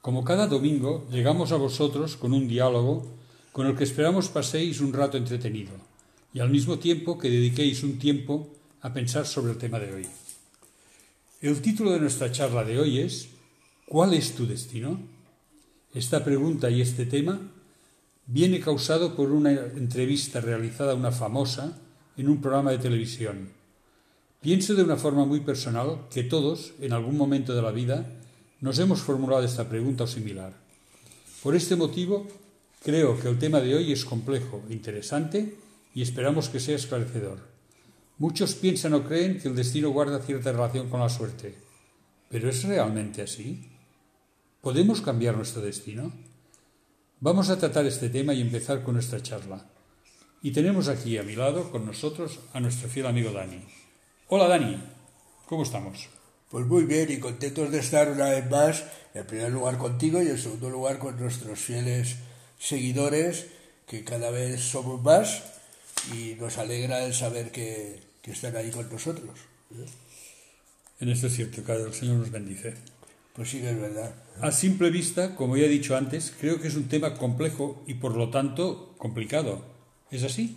Como cada domingo, llegamos a vosotros con un diálogo con el que esperamos paséis un rato entretenido y al mismo tiempo que dediquéis un tiempo a pensar sobre el tema de hoy. El título de nuestra charla de hoy es ¿Cuál es tu destino? Esta pregunta y este tema viene causado por una entrevista realizada a una famosa en un programa de televisión. Pienso de una forma muy personal que todos, en algún momento de la vida, nos hemos formulado esta pregunta o similar. Por este motivo, creo que el tema de hoy es complejo, interesante y esperamos que sea esclarecedor. Muchos piensan o creen que el destino guarda cierta relación con la suerte. ¿Pero es realmente así? ¿Podemos cambiar nuestro destino? Vamos a tratar este tema y empezar con nuestra charla. Y tenemos aquí a mi lado con nosotros a nuestro fiel amigo Dani. Hola Dani, ¿cómo estamos? Pues muy bien y contentos de estar una vez más, en primer lugar contigo y en segundo lugar con nuestros fieles seguidores, que cada vez somos más y nos alegra el saber que, que están ahí con nosotros. ¿eh? En esto es cierto, que el Señor nos bendice. Pues sí que es verdad. A simple vista, como ya he dicho antes, creo que es un tema complejo y por lo tanto complicado. ¿Es así?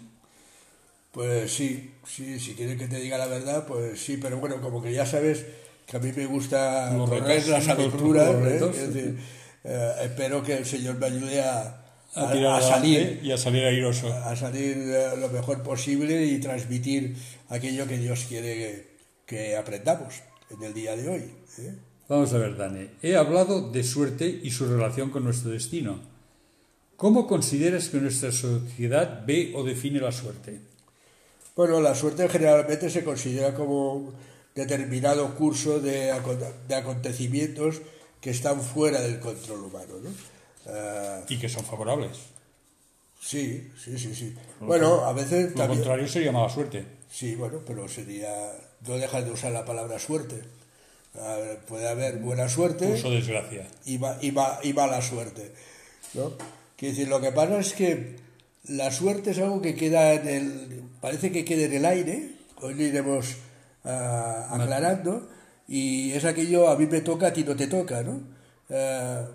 Pues sí, sí, si quieres que te diga la verdad, pues sí, pero bueno, como que ya sabes que a mí me gusta Los correr las aventuras, ¿eh? retos, Es decir, eh, espero que el Señor me ayude a, A, salir, y a salir airoso. a salir eh, lo mejor posible y transmitir aquello que Dios quiere que, que aprendamos en el día de hoy. ¿eh? Vamos a ver, Dani. He hablado de suerte y su relación con nuestro destino. ¿Cómo consideras que nuestra sociedad ve o define la suerte? Bueno, la suerte generalmente se considera como determinado curso de, de acontecimientos que están fuera del control humano. ¿no? Ah, Y que son favorables. sí, sí, sí, sí. Bueno, a veces Lo también... contrario sería mala suerte. Sí, bueno, pero sería... No dejas de usar la palabra suerte. Ver, puede haber buena suerte Uso desgracia. y, ma- y, ma- y mala suerte. ¿no? Quiero decir, lo que pasa es que la suerte es algo que queda en el. parece que queda en el aire, hoy lo iremos ah, aclarando, y es aquello a mí me toca, a ti no te toca, ¿no? Ah,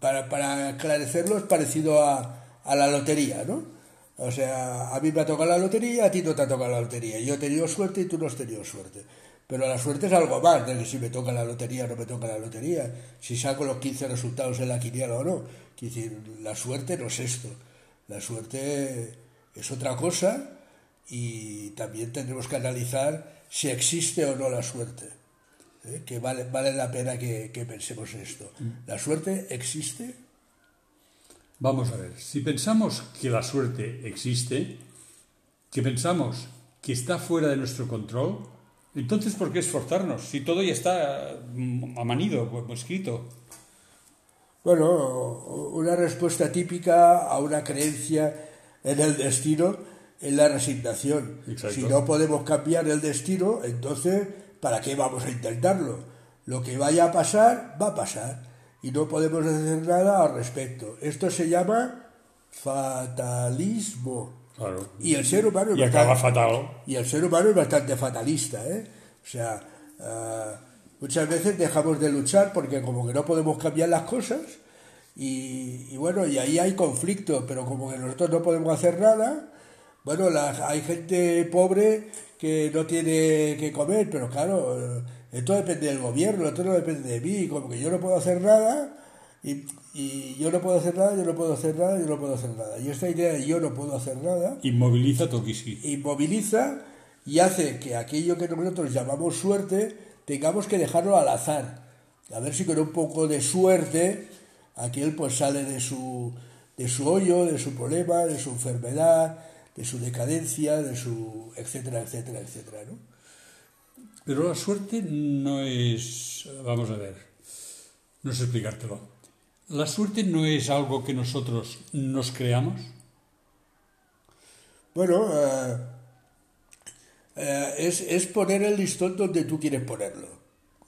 para, para esclarecerlo es parecido a, a la lotería, ¿no? O sea, a mí me ha tocado la lotería, a ti no te ha tocado la lotería. Yo he tenido suerte y tú no has tenido suerte. Pero la suerte es algo más de que si me toca la lotería o no me toca la lotería, si saco los 15 resultados en la quiniela o no. Quiero decir, la suerte no es esto. La suerte es otra cosa y también tendremos que analizar si existe o no la suerte. ¿eh? Que vale, vale la pena que, que pensemos en esto. ¿La suerte existe? Vamos a ver, si pensamos que la suerte existe, que pensamos que está fuera de nuestro control, entonces ¿por qué esforzarnos? Si todo ya está mm, amanido, escrito. Bueno, una respuesta típica a una creencia en el destino es la resignación. Exacto. Si no podemos cambiar el destino, entonces, ¿para qué vamos a intentarlo? Lo que vaya a pasar, va a pasar. Y no podemos hacer nada al respecto. Esto se llama fatalismo. Claro. Y el ser humano es Y acaba bastante- fatal. y el ser humano es bastante fatalista, ¿eh? O sea, ah, muchas veces dejamos de luchar porque como que no podemos cambiar las cosas y, y bueno, y ahí hay conflicto, pero como que nosotros no podemos hacer nada, bueno, la- hay gente pobre que no tiene que comer, pero claro, eh, esto depende del gobierno, esto no depende de mí, como que yo no puedo hacer nada y, y yo no puedo hacer nada, yo no puedo hacer nada, yo no puedo hacer nada. Y esta idea de yo no puedo hacer nada Inmoviliza Tokiski. inmoviliza y hace que aquello que nosotros llamamos suerte tengamos que dejarlo al azar. A ver si con un poco de suerte aquel pues sale de su, de su hoyo, de su problema, de su enfermedad, de su decadencia, de su etcétera, etcétera, etcétera, ¿no? Pero la suerte no es... Vamos a ver. No sé explicártelo. La suerte no es algo que nosotros nos creamos. Bueno, eh, eh, es, es poner el listón donde tú quieres ponerlo.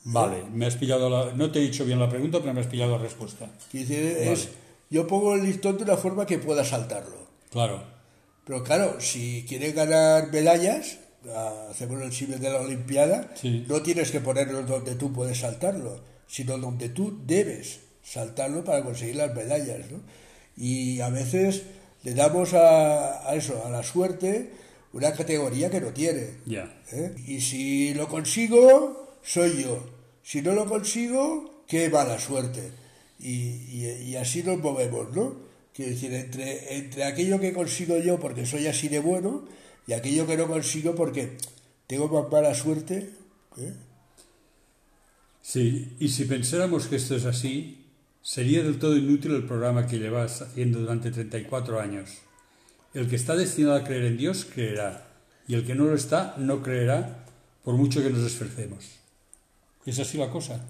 Vale, me has pillado la... No te he dicho bien la pregunta, pero me has pillado la respuesta. Es, yo pongo el listón de una forma que pueda saltarlo. Claro. Pero claro, si quieres ganar medallas, hacemos el símil de la Olimpiada, Sí. no tienes que ponerlo donde tú puedes saltarlo. sino donde tú debes saltarlo para conseguir las medallas. ¿no? Y a veces le damos a, eso, a la suerte, una categoría que no tiene. ¿eh? Y si lo consigo, soy yo. Si no lo consigo, qué mala suerte. Y, y, así nos movemos, ¿no? Quiero decir, entre, entre aquello que consigo yo porque soy así de bueno y aquello que no consigo porque tengo más mala suerte. ¿eh? Sí, y si pensáramos que esto es así, sería del todo inútil el programa que llevas haciendo durante 34 años. El que está destinado a creer en Dios creerá, y el que no lo está no creerá por mucho que nos esforcemos. ¿Es así la cosa?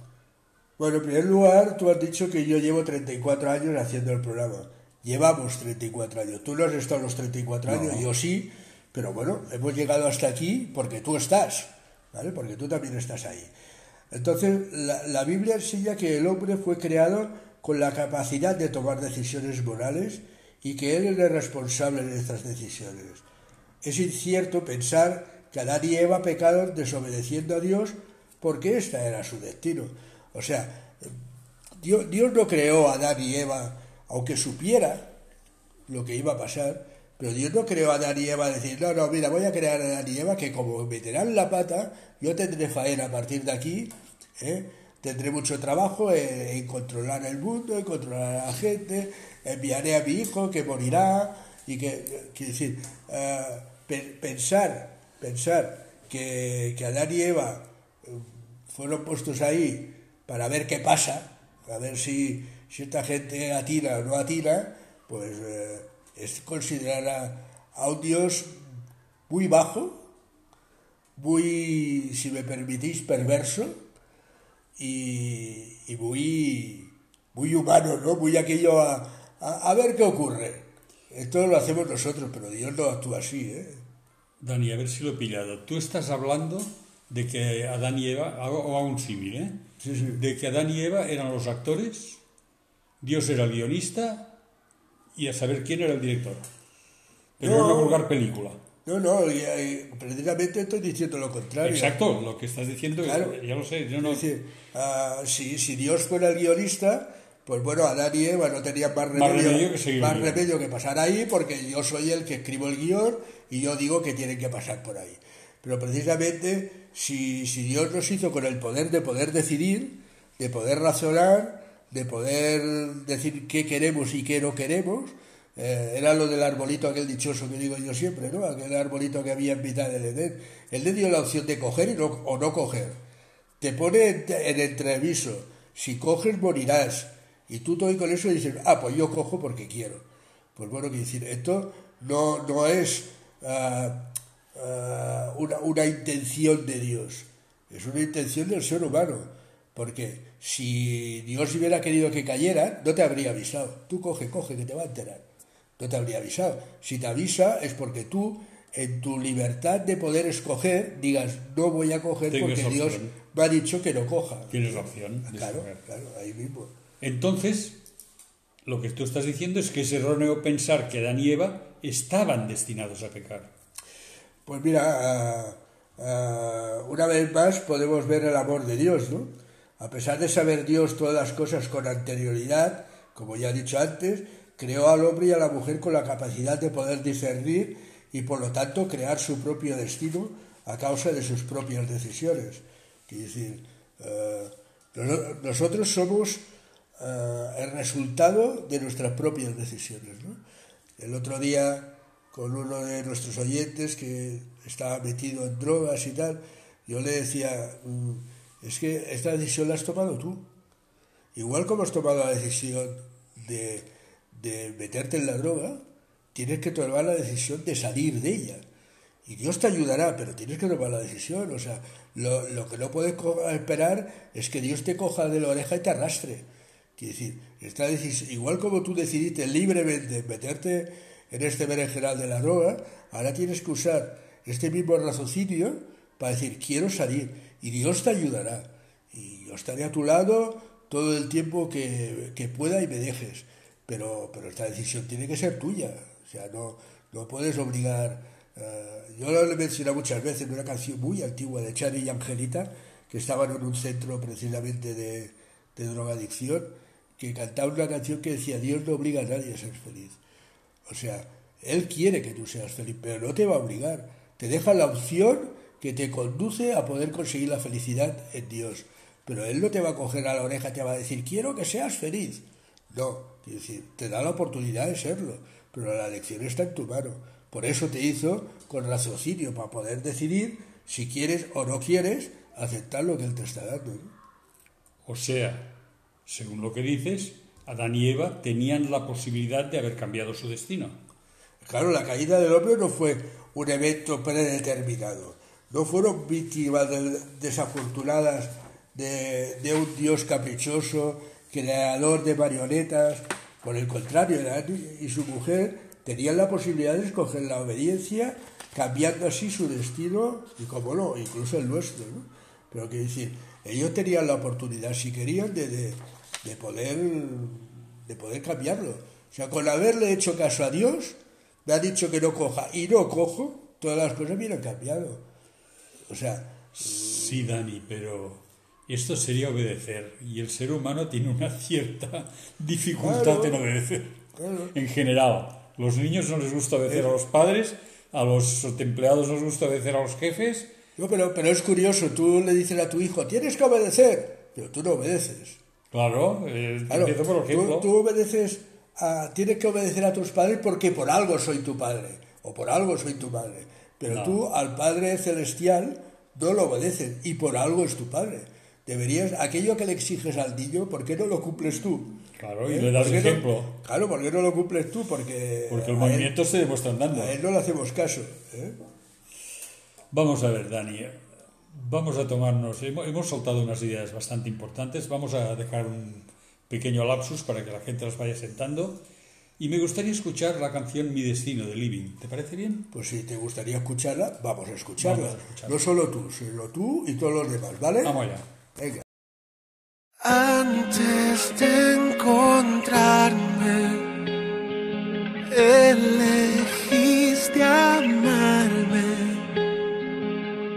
Bueno, en primer lugar, tú has dicho que yo llevo 34 años haciendo el programa. Llevamos 34 años. Tú no has estado los 34 años, yo sí, pero bueno, hemos llegado hasta aquí porque tú estás, ¿vale? Porque tú también estás ahí. Entonces, la, Biblia enseña que el hombre fue creado con la capacidad de tomar decisiones morales y que él es el responsable de estas decisiones. Es incierto pensar que Adán y Eva pecaron desobedeciendo a Dios porque este era su destino. O sea, Dios, Dios no creó a Adán y Eva aunque supiera lo que iba a pasar, pero Dios no creó a y Eva decir, no, no, mira, voy a crear a y Eva que como meterán la pata, yo tendré faena a partir de aquí, ¿eh? tendré mucho trabajo en, controlar el mundo, en controlar a la gente, enviaré a mi hijo que morirá, y que, quiere decir, eh, pensar, pensar que, que Adán y Eva eh, fueron puestos ahí para ver qué pasa, a ver si, si esta gente atira o no atira, pues es considerar a, un Dios muy bajo, muy, si me permitís, perverso y, muy, muy humano, ¿no? Muy aquello a, a, ver qué ocurre. Esto lo hacemos nosotros, pero Dios no actúa así, ¿eh? Dani, a ver si lo he pillado. Tú estás hablando de que Adán y Eva, o a un símil, ¿eh? De que Adán y Eva eran los actores, Dios era el guionista y a saber quién era el director. Pero no, era una vulgar película. No, no, y, precisamente estoy diciendo lo contrario. Exacto, lo que estás diciendo, claro. ya lo sé. Yo no... Ah, si, Dios fuera el guionista, pues bueno, Adán y Eva no tenían más remedio, más remedio, que, pasar ahí, porque yo soy el que escribo el guion y yo digo que tienen que pasar por ahí. Pero precisamente, si, si Dios nos hizo con el poder de poder decidir, de poder razonar, de poder decir qué queremos y qué no queremos. Eh, era lo del arbolito aquel dichoso que digo yo siempre, ¿no? Aquel arbolito que había en mitad del Edén. Él le dio la opción de coger o no coger. Te pone en, entreviso. Si coges, morirás. Y tú te con eso y dices, ah, pues yo cojo porque quiero. Pues bueno, quiero decir, esto no, no es ah, una, una intención de Dios, es una intención del ser humano. Porque si Dios hubiera querido que cayera, no te habría avisado. Tú coge, coge, que te va a enterar. No te habría avisado. Si te avisa es porque tú, en tu libertad de poder escoger, digas, no voy a coger porque Dios me ha dicho que no coja. Tienes la opción. claro, claro, ahí mismo. Entonces, lo que tú estás diciendo es que es erróneo pensar que Adán y Eva estaban destinados a pecar. Pues mira, una vez más podemos ver el amor de Dios, ¿no? A pesar de saber Dios todas las cosas con anterioridad, como ya he dicho antes, creó al hombre y a la mujer con la capacidad de poder discernir y por lo tanto crear su propio destino a causa de sus propias decisiones. Es decir, eh, nosotros somos eh, el resultado de nuestras propias decisiones. El otro día, con uno de nuestros oyentes que estaba metido en drogas y tal, yo le decía, mm, es que esta decisión la has tomado tú. Igual como has tomado la decisión de, meterte en la droga, tienes que tomar la decisión de salir de ella. Y Dios te ayudará, pero tienes que tomar la decisión. O sea, lo, que no puedes esperar es que Dios te coja de la oreja y te arrastre. Quiere decir, esta decisión, igual como tú decidiste libremente meterte en este berenjenal de la droga, ahora tienes que usar este mismo raciocinio para decir, quiero salir y Dios te ayudará. Y yo estaré a tu lado todo el tiempo que, pueda y me dejes. Pero, pero esta decisión tiene que ser tuya. O sea, no, no puedes obligar. Eh, yo lo he mencionado muchas veces en una canción muy antigua de Chani y Angelita, que estaban en un centro precisamente de, de drogadicción que cantaba una canción que decía Dios no obliga a nadie a ser feliz. O sea, Él quiere que tú seas feliz, pero no te va a obligar. Te deja la opción que te conduce a poder conseguir la felicidad en Dios. Pero Él no te va a coger a la oreja te va a decir, quiero que seas feliz. No, decir, te da la oportunidad de serlo, pero la elección está en tu mano. Por eso te hizo con raciocinio, para poder decidir si quieres o no quieres aceptar lo que Él te está dando. O sea, según lo que dices, Adán y Eva tenían la posibilidad de haber cambiado su destino. Claro, la caída del hombre no fue un evento predeterminado. No fueron víctimas desafortunadas de, un Dios caprichoso, creador de marionetas. Por el contrario, y su mujer tenían la posibilidad de escoger la obediencia, cambiando así su destino y, como no, incluso el nuestro. ¿no? Pero quiero decir, ellos tenían la oportunidad, si querían, de, de, poder, de poder cambiarlo. O sea, con haberle hecho caso a Dios, me ha dicho que no coja y no cojo, todas las cosas vienen cambiado. O sea. Sí, Dani, pero esto sería obedecer. Y el ser humano tiene una cierta dificultad en obedecer. En general. Los niños no les gusta obedecer a los padres, a los empleados no les gusta obedecer a los jefes. No, pero, pero es curioso, tú le dices a tu hijo, tienes que obedecer, pero tú no obedeces. Claro, eh, por ejemplo. Tú, obedeces, a, tienes que obedecer a tus padres porque por algo soy tu padre, o por algo soy tu madre. Pero tú al Padre Celestial no lo obedeces, y por algo es tu padre. Deberías, aquello que le exiges al niño, ¿por qué no lo cumples tú? Claro, y ¿Eh? le das ejemplo. claro, ¿por qué no lo cumples tú? Porque, Porque el movimiento se demuestra andando. A él no le hacemos caso. ¿eh? Vamos a ver, Dani. Vamos a tomarnos. Hemos soltado unas ideas bastante importantes. Vamos a dejar un pequeño lapsus para que la gente las vaya sentando. Y me gustaría escuchar la canción Mi Destino de Living. ¿Te parece bien? Pues si te gustaría escucharla, vamos a escucharla. Vamos a escucharla. No solo tú, sino tú y todos los demás, ¿vale? Vamos allá. Venga. Antes de encontrarme, elegiste amarme.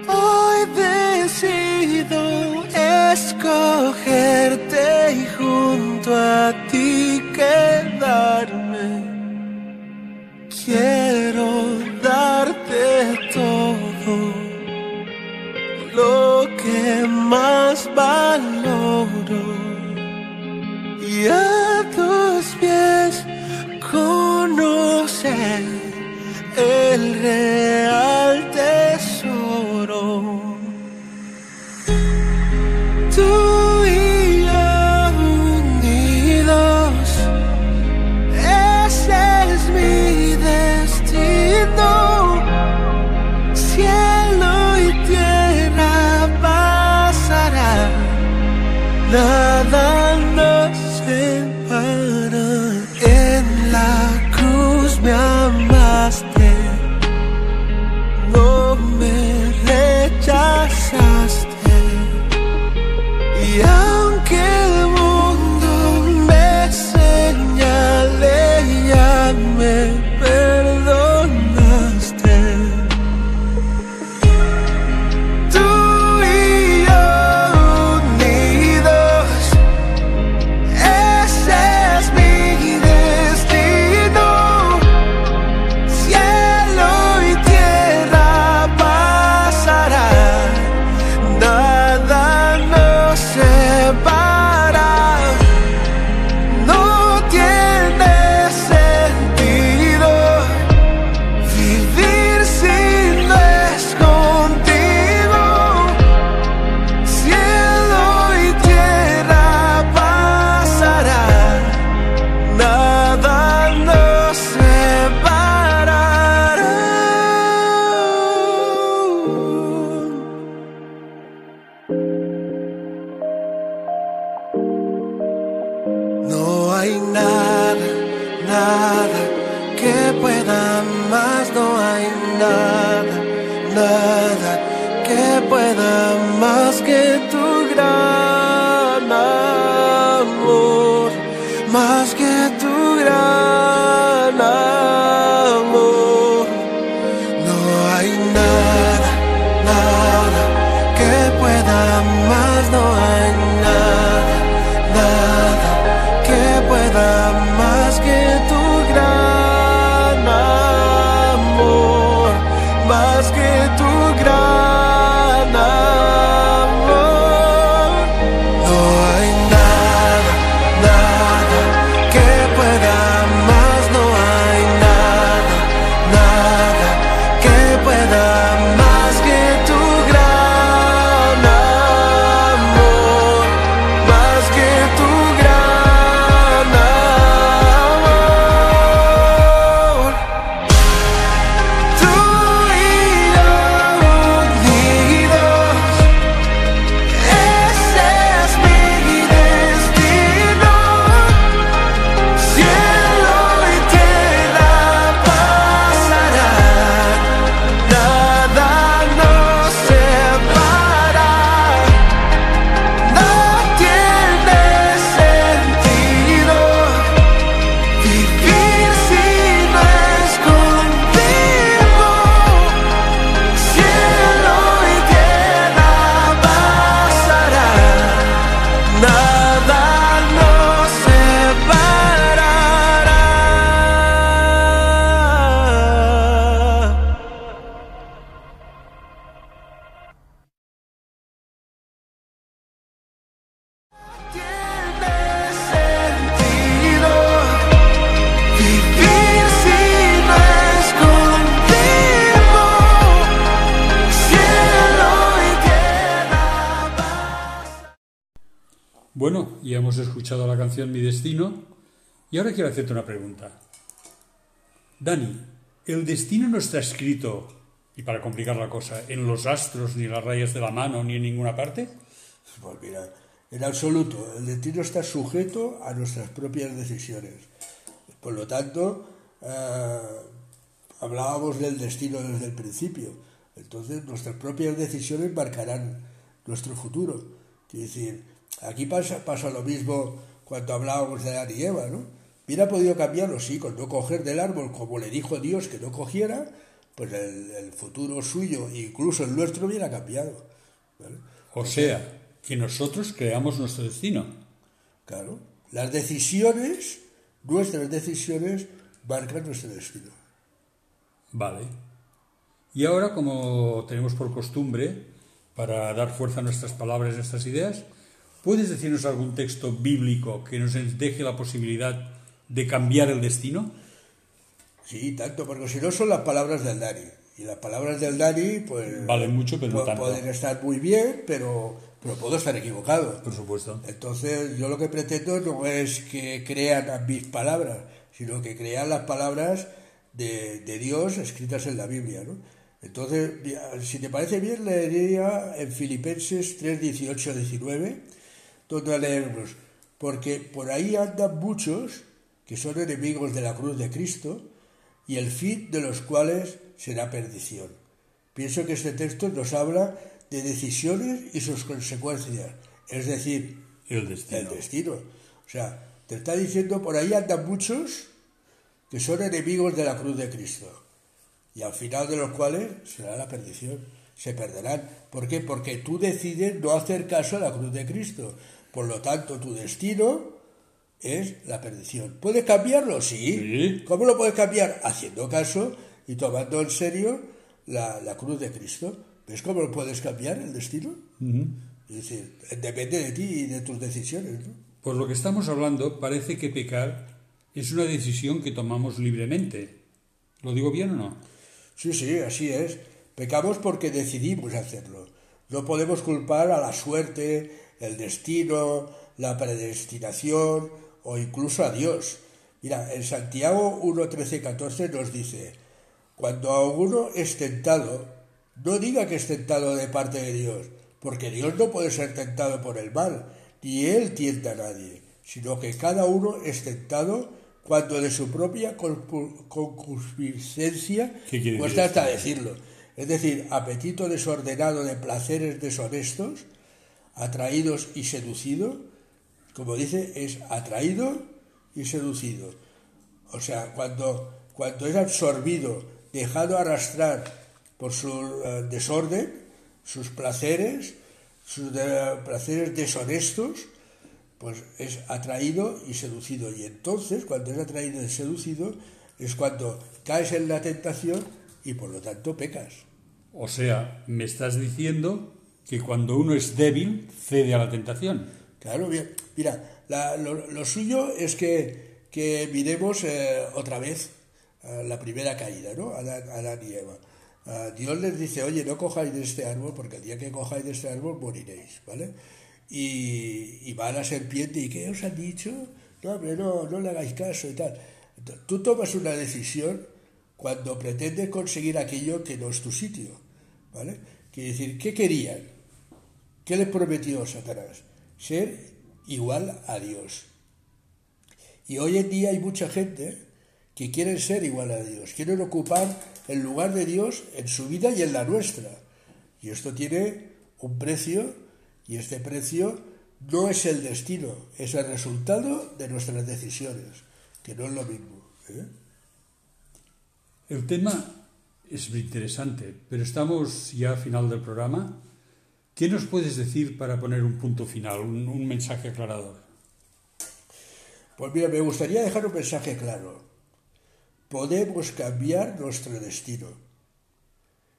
Hoy decido escogerte y junto a Quiero darte todo lo que más valoro que pueda más, no hay nada, nada que pueda más que tu gran escuchado la canción Mi Destino y ahora quiero hacerte una pregunta. Dani, ¿el destino no está escrito, y para complicar la cosa, en los astros, ni en las rayas de la mano, ni en ninguna parte? Pues mira, en absoluto, el destino está sujeto a nuestras propias decisiones. Por lo tanto, eh, hablábamos del destino desde el principio. Entonces, nuestras propias decisiones marcarán nuestro futuro. Quiere decir, aquí pasa, pasa lo mismo cuando hablábamos de Adán y Eva, ¿no? Hubiera podido cambiarlo, sí, con no coger del árbol, como le dijo Dios que no cogiera, pues el, el futuro suyo, incluso el nuestro, hubiera cambiado. ¿vale? O sea, que nosotros creamos nuestro destino. Claro, las decisiones, nuestras decisiones, marcan nuestro destino. Vale. Y ahora, como tenemos por costumbre, para dar fuerza a nuestras palabras y nuestras ideas, ¿puedes decirnos algún texto bíblico que nos deje la posibilidad de cambiar el destino? Sí, tanto, porque si no son las palabras del Dani. Y las palabras del Dani, pues. Valen mucho, pero no tanto. Pueden estar muy bien, pero, pero puedo estar equivocado. Por supuesto. Entonces, yo lo que pretendo no es que crean a mis palabras, sino que crean las palabras de, de Dios escritas en la Biblia, ¿no? Entonces, si te parece bien, leería en Filipenses 3, 18, 19, donde leemos, porque por ahí andan muchos que son enemigos de la cruz de Cristo y el fin de los cuales será perdición. Pienso que este texto nos habla de decisiones y sus consecuencias, es decir, El destino. el destino. O sea, te está diciendo por ahí andan muchos que son enemigos de la cruz de Cristo y al final de los cuales será la perdición. Se perderán. ¿Por qué? Porque tú decides no hacer caso a la cruz de Cristo. Por lo tanto, tu destino es la perdición. ¿Puedes cambiarlo? Sí. Sí. ¿Cómo lo puedes cambiar? Haciendo caso y tomando en serio la, la cruz de Cristo. ¿Ves cómo lo puedes cambiar el destino? Es decir, depende de ti y de tus decisiones. ¿no? Por lo que estamos hablando, parece que pecar es una decisión que tomamos libremente. ¿Lo digo bien o no? Sí, sí, así es. Pecamos porque decidimos hacerlo. No podemos culpar a la suerte, el destino, la predestinación o incluso a Dios. Mira, en Santiago 1, 13, 14 nos dice, cuando alguno es tentado, no diga que es tentado de parte de Dios, porque Dios no puede ser tentado por el mal, ni Él tienta a nadie, sino que cada uno es tentado cuando de su propia concu- concupiscencia ¿Qué quiere decir cuesta hasta decirlo. Es decir, apetito desordenado de placeres deshonestos, atraídos y seducidos, como dice, es atraído y seducido. O sea, cuando, cuando es absorbido, dejado arrastrar por su eh, desorden, sus placeres, sus de- placeres deshonestos, pues es atraído y seducido. Y entonces, cuando es atraído y seducido, es cuando caes en la tentación y por lo tanto pecas. O sea, me estás diciendo que cuando uno es débil, cede a la tentación. Claro. Mira, la- lo, lo suyo es que, que miremos eh, otra vez eh, la primera caída, ¿no? Adán, Adán y Eva. Ah, Dios les dice, oye, no cojáis de este árbol porque el día que cojáis de este árbol moriréis, ¿vale? Y, y va la serpiente, ¿y qué os han dicho? No, hombre, no, no le hagáis caso y tal. Entonces, tú tomas una decisión cuando pretendes conseguir aquello que no es tu sitio, ¿vale? Quiere decir, ¿qué querían? ¿Qué les prometió Satanás? Ser igual a Dios. Y hoy en día hay mucha gente que quieren ser igual a Dios, quieren ocupar el lugar de Dios en su vida y en la nuestra. Y esto tiene un precio y este precio no es el destino, es el resultado de nuestras decisiones, que no es lo mismo. ¿eh? El tema es muy interesante, pero estamos ya al final del programa. ¿Qué nos puedes decir para poner un punto final, un, un mensaje aclarador? Pues mira, me gustaría dejar un mensaje claro. Podemos cambiar nuestro destino.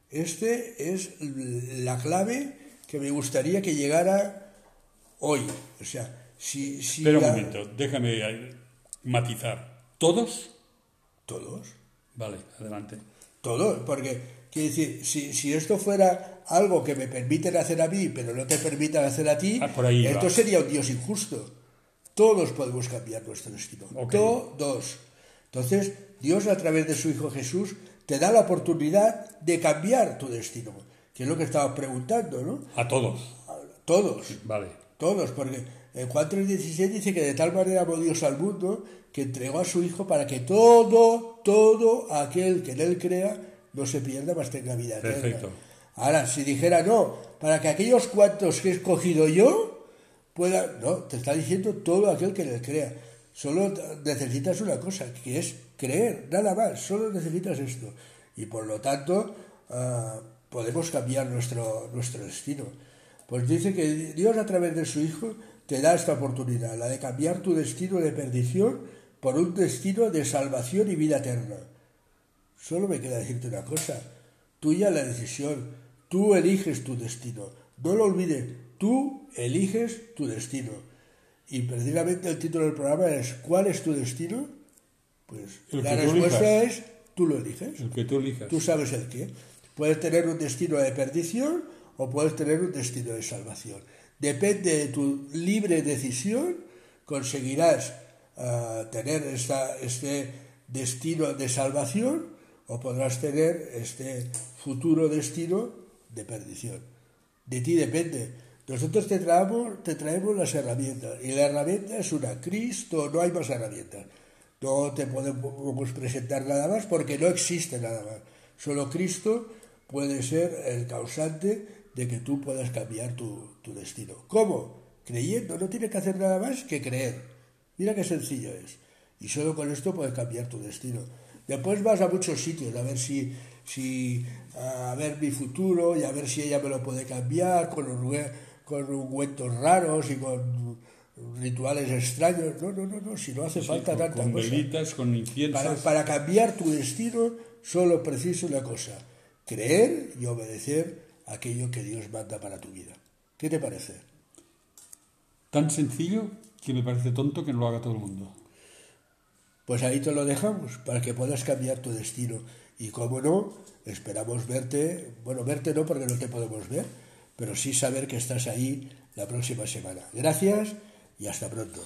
Este es la clave que me gustaría que llegara hoy. O sea, si... si Espera un momento, déjame matizar. ¿Todos? Todos. Vale, adelante. Todos. Porque Quiere decir, si, si esto fuera algo que me permiten hacer a mí, pero no te permitan hacer a ti, Ah, esto va. sería un Dios injusto. Todos podemos cambiar nuestro destino. Todos. Entonces, Dios a través de su Hijo Jesús te da la oportunidad de cambiar tu destino, que es lo que estabas preguntando, ¿no? A todos. Todos. Vale. Todos, porque en Juan 3:16 dice que de tal manera amó Dios al mundo que entregó a su Hijo para que todo, todo aquel que en él crea no se pierda, más tenga vida eterna. Perfecto. Ahora, si dijera no, para que aquellos cuantos que he escogido yo puedan... No, te está diciendo todo aquel que él crea. Solo necesitas una cosa, que es creer, nada más, solo necesitas esto. Y por lo tanto, ah, podemos cambiar nuestro, nuestro destino. Pues dice que Dios a través de su Hijo te da esta oportunidad, la de cambiar tu destino de perdición por un destino de salvación y vida eterna. Solo me queda decirte una cosa, tuya la decisión, tú eliges tu destino, no lo olvides, tú eliges tu destino. Y precisamente el título del programa es ¿Cuál es tu destino? Pues El la respuesta elijas. es tú lo eliges. El que tú elijas. Tú sabes el qué. Puedes tener un destino de perdición o puedes tener un destino de salvación. Depende de tu libre decisión, conseguirás ah, tener esta- este destino de salvación o podrás tener este futuro destino de perdición. De ti depende. Nosotros te traemos, te traemos las herramientas y la herramienta es una, Cristo, no hay más herramientas. No te podemos presentar nada más porque no existe nada más. Solo Cristo puede ser el causante de que tú puedas cambiar tu, tu destino. ¿Cómo? Creyendo, no tienes que hacer nada más que creer. Mira qué sencillo es. Y solo con esto puedes cambiar tu destino. Después vas a muchos sitios a ver si, si a ver mi futuro y a ver si ella me lo puede cambiar con, con ungüentos raros y con rituales extraños. No, no, no, no, si no hace Sí, falta con, tanta con cosa. velitas, con inciensos. Para, para cambiar tu destino solo preciso una cosa, creer y obedecer aquello que Dios manda para tu vida. ¿Qué te parece? Tan sencillo que me parece tonto que no lo haga todo el mundo. Pues ahí te lo dejamos, para que puedas cambiar tu destino. Y como no, esperamos verte, bueno, verte no porque no te podemos ver, pero sí saber que estás ahí la próxima semana. Gracias y hasta pronto.